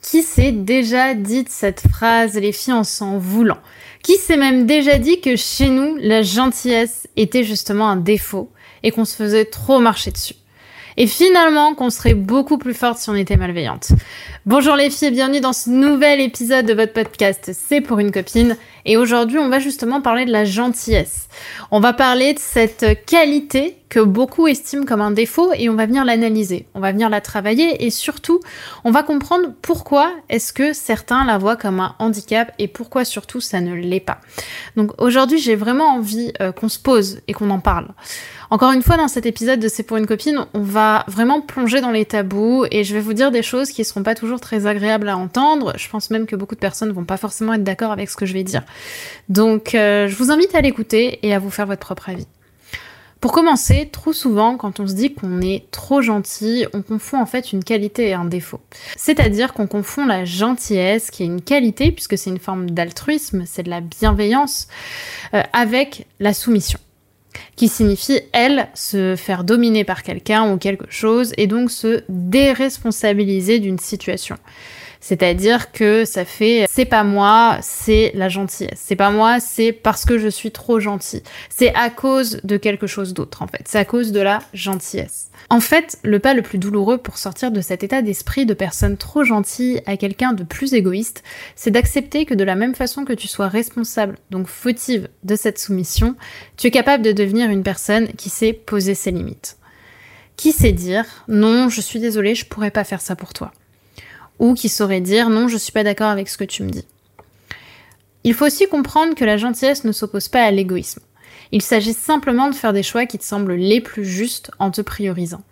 Qui s'est déjà dit cette phrase, les filles, en s'en voulant? Qui s'est même déjà dit que chez nous, la gentillesse était justement un défaut et qu'on se faisait trop marcher dessus? Et finalement qu'on serait beaucoup plus forte si on était malveillante. Bonjour les filles et bienvenue dans ce nouvel épisode de votre podcast C'est pour une copine et aujourd'hui on va justement parler de la gentillesse. On va parler de cette qualité que beaucoup estiment comme un défaut et on va venir l'analyser, on va venir la travailler et surtout on va comprendre pourquoi est-ce que certains la voient comme un handicap et pourquoi surtout ça ne l'est pas. Donc aujourd'hui j'ai vraiment envie euh, qu'on se pose et qu'on en parle. Encore une fois, dans cet épisode de C'est pour une copine, on va vraiment plonger dans les tabous et je vais vous dire des choses qui ne seront pas toujours très agréables à entendre. Je pense même que beaucoup de personnes vont pas forcément être d'accord avec ce que je vais dire. Donc, euh, je vous invite à l'écouter et à vous faire votre propre avis. Pour commencer, trop souvent, quand on se dit qu'on est trop gentil, on confond en fait une qualité et un défaut. C'est-à-dire qu'on confond la gentillesse, qui est une qualité, puisque c'est une forme d'altruisme, c'est de la bienveillance, euh, avec la soumission qui signifie, elle, se faire dominer par quelqu'un ou quelque chose et donc se déresponsabiliser d'une situation. C'est-à-dire que ça fait c'est pas moi, c'est la gentillesse. C'est pas moi, c'est parce que je suis trop gentil. C'est à cause de quelque chose d'autre en fait. C'est à cause de la gentillesse. En fait, le pas le plus douloureux pour sortir de cet état d'esprit de personne trop gentille à quelqu'un de plus égoïste, c'est d'accepter que de la même façon que tu sois responsable, donc fautive de cette soumission, tu es capable de devenir une personne qui sait poser ses limites. Qui sait dire non, je suis désolée, je pourrais pas faire ça pour toi ou qui saurait dire non, je suis pas d'accord avec ce que tu me dis. Il faut aussi comprendre que la gentillesse ne s'oppose pas à l'égoïsme. Il s'agit simplement de faire des choix qui te semblent les plus justes en te priorisant.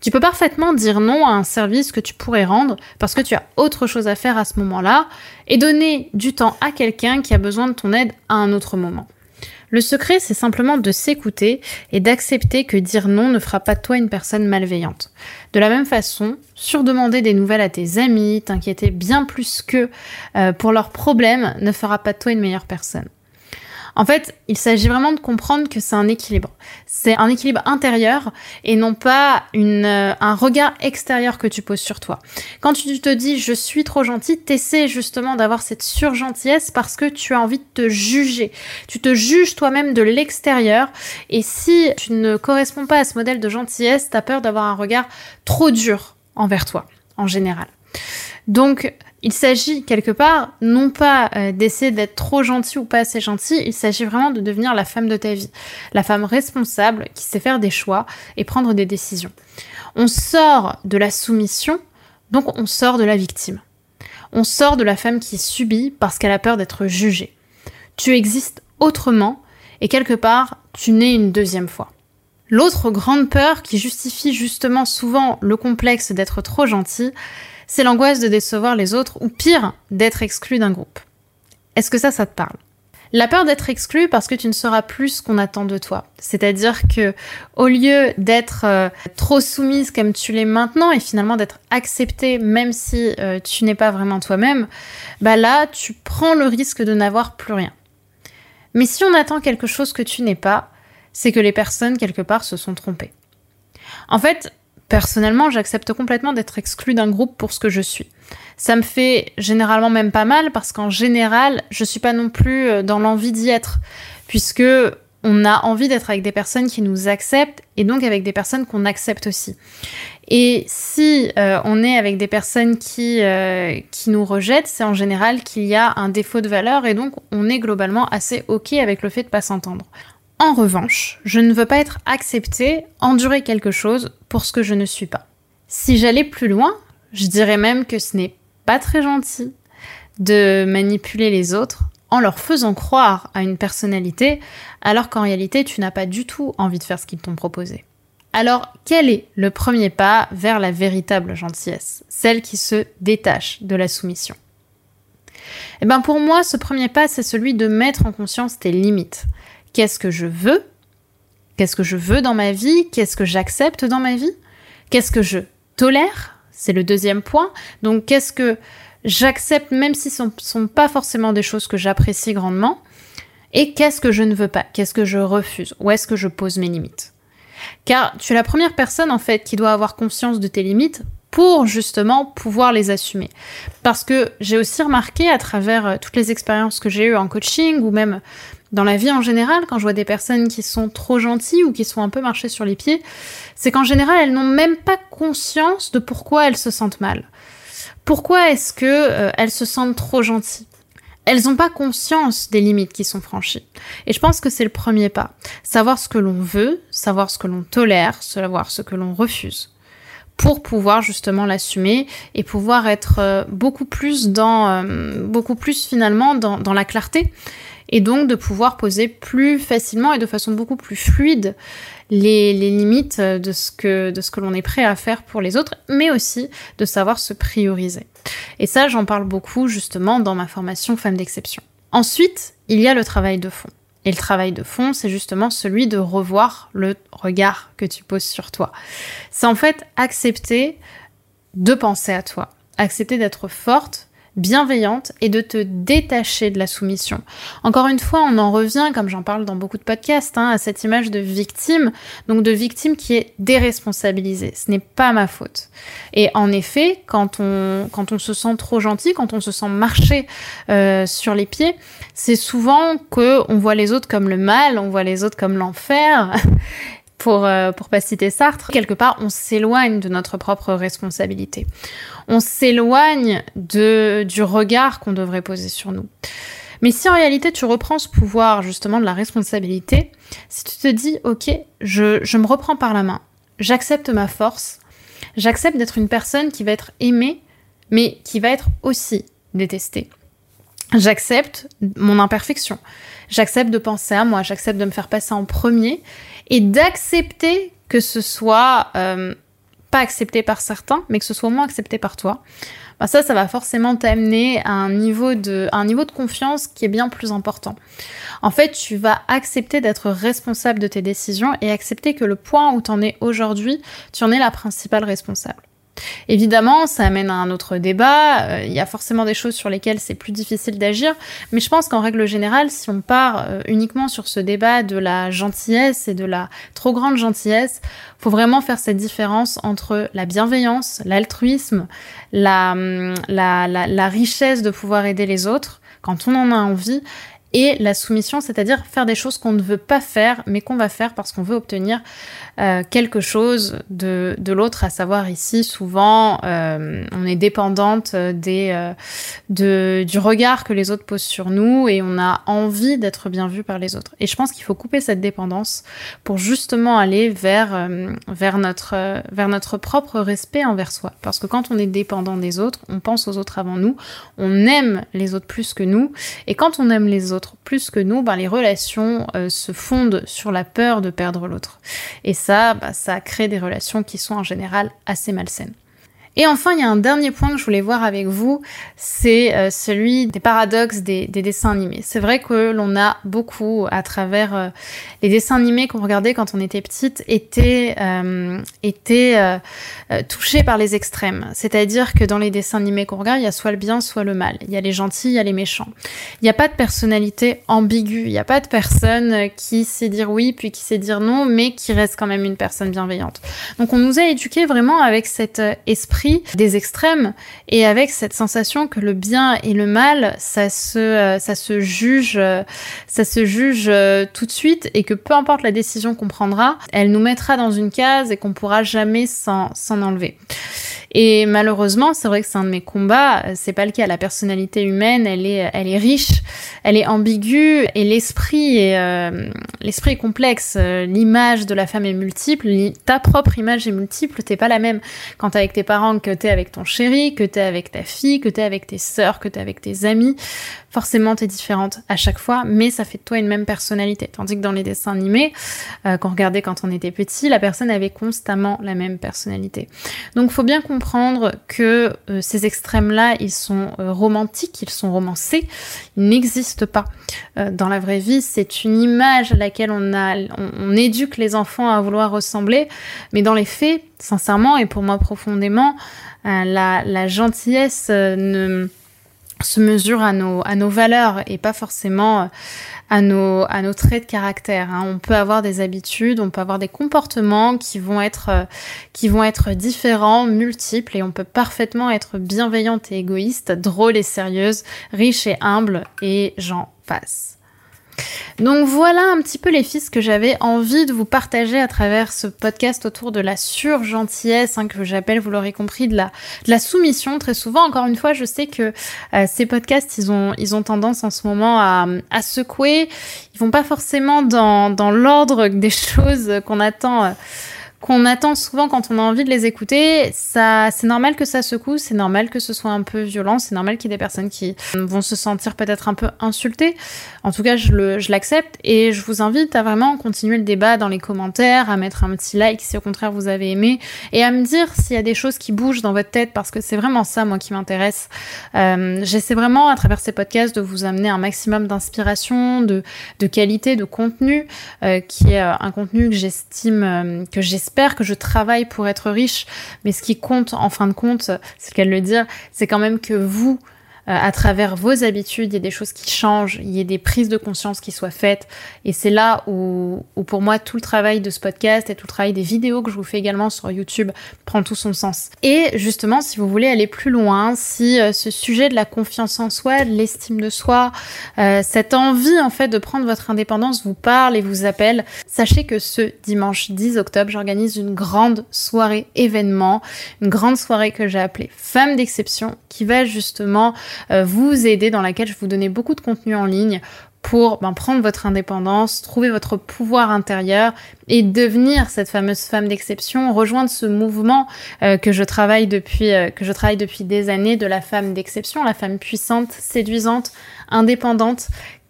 Tu peux parfaitement dire non à un service que tu pourrais rendre parce que tu as autre chose à faire à ce moment-là et donner du temps à quelqu'un qui a besoin de ton aide à un autre moment. Le secret, c'est simplement de s'écouter et d'accepter que dire non ne fera pas de toi une personne malveillante. De la même façon, surdemander des nouvelles à tes amis, t'inquiéter bien plus qu'eux euh, pour leurs problèmes ne fera pas de toi une meilleure personne. En fait, il s'agit vraiment de comprendre que c'est un équilibre. C'est un équilibre intérieur et non pas euh, un regard extérieur que tu poses sur toi. Quand tu te dis je suis trop gentil, t'essaies justement d'avoir cette surgentillesse parce que tu as envie de te juger. Tu te juges toi-même de l'extérieur et si tu ne corresponds pas à ce modèle de gentillesse, t'as peur d'avoir un regard trop dur envers toi, en général. Donc, il s'agit quelque part non pas euh, d'essayer d'être trop gentil ou pas assez gentil, il s'agit vraiment de devenir la femme de ta vie, la femme responsable qui sait faire des choix et prendre des décisions. On sort de la soumission, donc on sort de la victime. On sort de la femme qui subit parce qu'elle a peur d'être jugée. Tu existes autrement et quelque part, tu nais une deuxième fois. L'autre grande peur qui justifie justement souvent le complexe d'être trop gentil, c'est l'angoisse de décevoir les autres ou pire, d'être exclu d'un groupe. Est-ce que ça, ça te parle? La peur d'être exclu parce que tu ne seras plus ce qu'on attend de toi. C'est-à-dire que au lieu d'être euh, trop soumise comme tu l'es maintenant et finalement d'être acceptée même si euh, tu n'es pas vraiment toi-même, bah là tu prends le risque de n'avoir plus rien. Mais si on attend quelque chose que tu n'es pas, c'est que les personnes quelque part se sont trompées. En fait, Personnellement, j'accepte complètement d'être exclue d'un groupe pour ce que je suis. Ça me fait généralement même pas mal parce qu'en général, je suis pas non plus euh, dans l'envie d'y être puisque on a envie d'être avec des personnes qui nous acceptent et donc avec des personnes qu'on accepte aussi. Et si euh, on est avec des personnes qui, euh, qui nous rejettent, c'est en général qu'il y a un défaut de valeur et donc on est globalement assez ok avec le fait de pas s'entendre. En revanche, je ne veux pas être acceptée, endurer quelque chose pour ce que je ne suis pas. Si j'allais plus loin, je dirais même que ce n'est pas très gentil de manipuler les autres en leur faisant croire à une personnalité alors qu'en réalité tu n'as pas du tout envie de faire ce qu'ils t'ont proposé. Alors quel est le premier pas vers la véritable gentillesse, celle qui se détache de la soumission Eh bien pour moi ce premier pas c'est celui de mettre en conscience tes limites. Qu'est-ce que je veux? Qu'est-ce que je veux dans ma vie? Qu'est-ce que j'accepte dans ma vie? Qu'est-ce que je tolère? C'est le deuxième point. Donc qu'est-ce que j'accepte même si ce ne sont pas forcément des choses que j'apprécie grandement, et qu'est-ce que je ne veux pas, qu'est-ce que je refuse, où est-ce que je pose mes limites? Car tu es la première personne en fait qui doit avoir conscience de tes limites pour justement pouvoir les assumer. Parce que j'ai aussi remarqué à travers euh, toutes les expériences que j'ai eues en coaching ou même dans la vie en général, quand je vois des personnes qui sont trop gentilles ou qui sont un peu marchées sur les pieds, c'est qu'en général, elles n'ont même pas conscience de pourquoi elles se sentent mal. Pourquoi est-ce que euh, elles se sentent trop gentilles? Elles n'ont pas conscience des limites qui sont franchies. Et je pense que c'est le premier pas. Savoir ce que l'on veut, savoir ce que l'on tolère, savoir ce que l'on refuse. Pour pouvoir justement l'assumer et pouvoir être euh, beaucoup plus dans, euh, beaucoup plus finalement dans, dans la clarté et donc de pouvoir poser plus facilement et de façon beaucoup plus fluide les, limites de ce que, que l'on est prêt à faire pour les autres, mais aussi de savoir se prioriser. Et ça, j'en parle beaucoup justement dans ma formation Femme d'exception. Ensuite, il y a le travail de fond. Et le travail de fond, c'est justement celui de revoir le regard que tu poses sur toi. C'est en fait accepter de penser à toi, accepter d'être forte, bienveillante et de te détacher de la soumission. Encore une fois, on en revient, comme j'en parle dans beaucoup de podcasts, hein, à cette image de victime, donc de victime qui est déresponsabilisée. Ce n'est pas ma faute. Et en effet, quand on, quand on se sent trop gentil, quand on se sent marcher euh, sur les pieds, c'est souvent que on voit les autres comme le mal, on voit les autres comme l'enfer. pour, euh, pour pas citer Sartre, quelque part, on s'éloigne de notre propre responsabilité. On s'éloigne de, du regard qu'on devrait poser sur nous. Mais si en réalité tu reprends ce pouvoir justement de la responsabilité, si tu te dis, ok, je, je me reprends par la main, j'accepte ma force, j'accepte d'être une personne qui va être aimée, mais qui va être aussi détestée. J'accepte mon imperfection. J'accepte de penser à moi. J'accepte de me faire passer en premier et d'accepter que ce soit euh, pas accepté par certains, mais que ce soit au moins accepté par toi. Bah ça, ça va forcément t'amener à un niveau de, à un niveau de confiance qui est bien plus important. En fait, tu vas accepter d'être responsable de tes décisions et accepter que le point où tu en es aujourd'hui, tu en es la principale responsable. Évidemment, ça amène à un autre débat. Euh, il y a forcément des choses sur lesquelles c'est plus difficile d'agir, mais je pense qu'en règle générale, si on part euh, uniquement sur ce débat de la gentillesse et de la trop grande gentillesse, faut vraiment faire cette différence entre la bienveillance, l'altruisme, la, hum, richesse de pouvoir aider les autres quand on en a envie et la soumission, c'est-à-dire faire des choses qu'on ne veut pas faire, mais qu'on va faire parce qu'on veut obtenir euh, quelque chose de, de l'autre, à savoir ici, souvent, euh, on est dépendante des, euh, de, du regard que les autres posent sur nous et on a envie d'être bien vu par les autres. Et je pense qu'il faut couper cette dépendance pour justement aller vers, vers, notre, vers notre propre respect envers soi. Parce que quand on est dépendant des autres, on pense aux autres avant nous, on aime les autres plus que nous, et quand on aime les autres, plus que nous, ben, les relations euh, se fondent sur la peur de perdre l'autre. Et ça, ben, ça crée des relations qui sont en général assez malsaines. Et enfin, il y a un dernier point que je voulais voir avec vous, c'est euh, celui des paradoxes des, dessins animés. C'est vrai que l'on a beaucoup, à travers euh, les dessins animés qu'on regardait quand on était petite, été, euh, été touchés par les extrêmes. C'est-à-dire que dans les dessins animés qu'on regarde, il y a soit le bien, soit le mal. Il y a les gentils, il y a les méchants. Il n'y a pas de personnalité ambiguë. Il n'y a pas de personne qui sait dire oui, puis qui sait dire non, mais qui reste quand même une personne bienveillante. Donc on nous a éduqués vraiment avec cet esprit des extrêmes et avec cette sensation que le bien et le mal, ça se, euh, ça se juge, ça se juge tout de suite et que peu importe la décision qu'on prendra, elle nous mettra dans une case et qu'on pourra jamais s'en enlever. Et malheureusement, c'est vrai que c'est un de mes combats. C'est pas le cas. La personnalité humaine, elle est, elle est riche, elle est ambiguë, et l'esprit est, euh, l'esprit est complexe. L'image de la femme est multiple. Ta propre image est multiple. T'es pas la même quand t'es avec tes parents que t'es avec ton chéri, que t'es avec ta fille, que t'es avec tes sœurs, que t'es avec tes amis. Forcément, t'es différente à chaque fois, mais ça fait de toi une même personnalité. Tandis que dans les dessins animés, euh, qu'on regardait quand on était petit, la personne avait constamment la même personnalité. Donc, faut bien comprendre que euh, ces extrêmes-là, ils sont euh, romantiques, ils sont romancés, ils n'existent pas. dans la vraie vie, c'est une image à laquelle on, éduque les enfants à vouloir ressembler, mais dans les faits, sincèrement et pour moi profondément, la, gentillesse ne se mesure à nos, valeurs et pas forcément euh, à nos, à nos traits de caractère. Hein. On peut avoir des habitudes, on peut avoir des comportements qui vont être, euh, qui vont être différents, multiples, et on peut parfaitement être bienveillante et égoïste, drôle et sérieuse, riche et humble, et j'en passe. Donc voilà un petit peu les fils que j'avais envie de vous partager à travers ce podcast autour de la surgentillesse, hein, que j'appelle, vous l'aurez compris, de la, soumission. Très souvent, encore une fois, je sais que euh, ces podcasts, ils ont, tendance en ce moment à, secouer. Ils vont pas forcément dans, dans l'ordre des choses qu'on attend. Euh, qu'on attend souvent quand on a envie de les écouter. Ça, c'est normal que ça secoue, c'est normal que ce soit un peu violent, c'est normal qu'il y ait des personnes qui vont se sentir peut-être un peu insultées. En tout cas, je, l'accepte et je vous invite à vraiment continuer le débat dans les commentaires, à mettre un petit like si au contraire vous avez aimé et à me dire s'il y a des choses qui bougent dans votre tête parce que c'est vraiment ça, moi, qui m'intéresse. Euh, j'essaie vraiment à travers ces podcasts de vous amener un maximum d'inspiration, de, de qualité, de contenu, euh, qui est un contenu que j'estime, euh, que j'espère j'espère que je travaille pour être riche, mais ce qui compte en fin de compte, c'est qu'elle le dire, c'est quand même que vous, à travers vos habitudes, il y a des choses qui changent, il y a des prises de conscience qui soient faites. Et c'est là où, où, pour moi, tout le travail de ce podcast et tout le travail des vidéos que je vous fais également sur YouTube prend tout son sens. Et justement, si vous voulez aller plus loin, si euh, ce sujet de la confiance en soi, de l'estime de soi, euh, cette envie en fait de prendre votre indépendance vous parle et vous appelle, sachez que ce dimanche 10 octobre, j'organise une grande soirée événement, une grande soirée que j'ai appelée Femme d'exception, qui va justement euh, vous aider, dans laquelle je vous donner beaucoup de contenu en ligne pour ben, prendre votre indépendance, trouver votre pouvoir intérieur et devenir cette fameuse femme d'exception, rejoindre ce mouvement euh, que je travaille depuis euh, que je travaille depuis des années de la femme d'exception, la femme puissante, séduisante, indépendante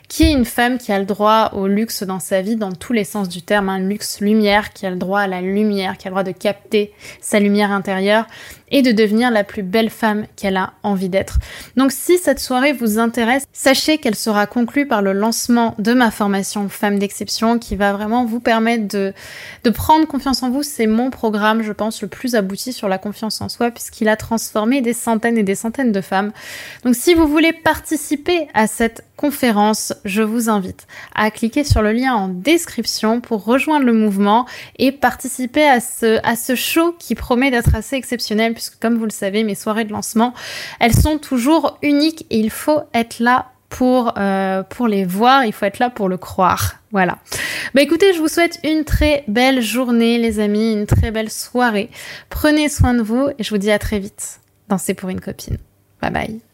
qui est une femme qui a le droit au luxe dans sa vie dans tous les sens du terme, un luxe lumière, qui a le droit à la lumière, qui a le droit de capter sa lumière intérieure et de devenir la plus belle femme qu'elle a envie d'être. Donc si cette soirée vous intéresse, sachez qu'elle sera conclue par le lancement de ma formation Femme d'exception qui va vraiment vous permettre de, de prendre confiance en vous. C'est mon programme, je pense, le plus abouti sur la confiance en soi puisqu'il a transformé des centaines et des centaines de femmes. Donc si vous voulez participer à cette conférence, je vous invite à cliquer sur le lien en description pour rejoindre le mouvement et participer à ce, à ce show qui promet d'être assez exceptionnel puisque comme vous le savez, mes soirées de lancement, elles sont toujours uniques et il faut être là pour, euh, pour les voir, il faut être là pour le croire. Voilà. Bah écoutez, je vous souhaite une très belle journée les amis, une très belle soirée. Prenez soin de vous et je vous dis à très vite dans C'est pour une copine. Bye bye.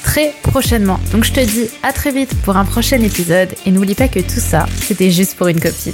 très prochainement. Donc je te dis à très vite pour un prochain épisode et n'oublie pas que tout ça, c'était juste pour une copine.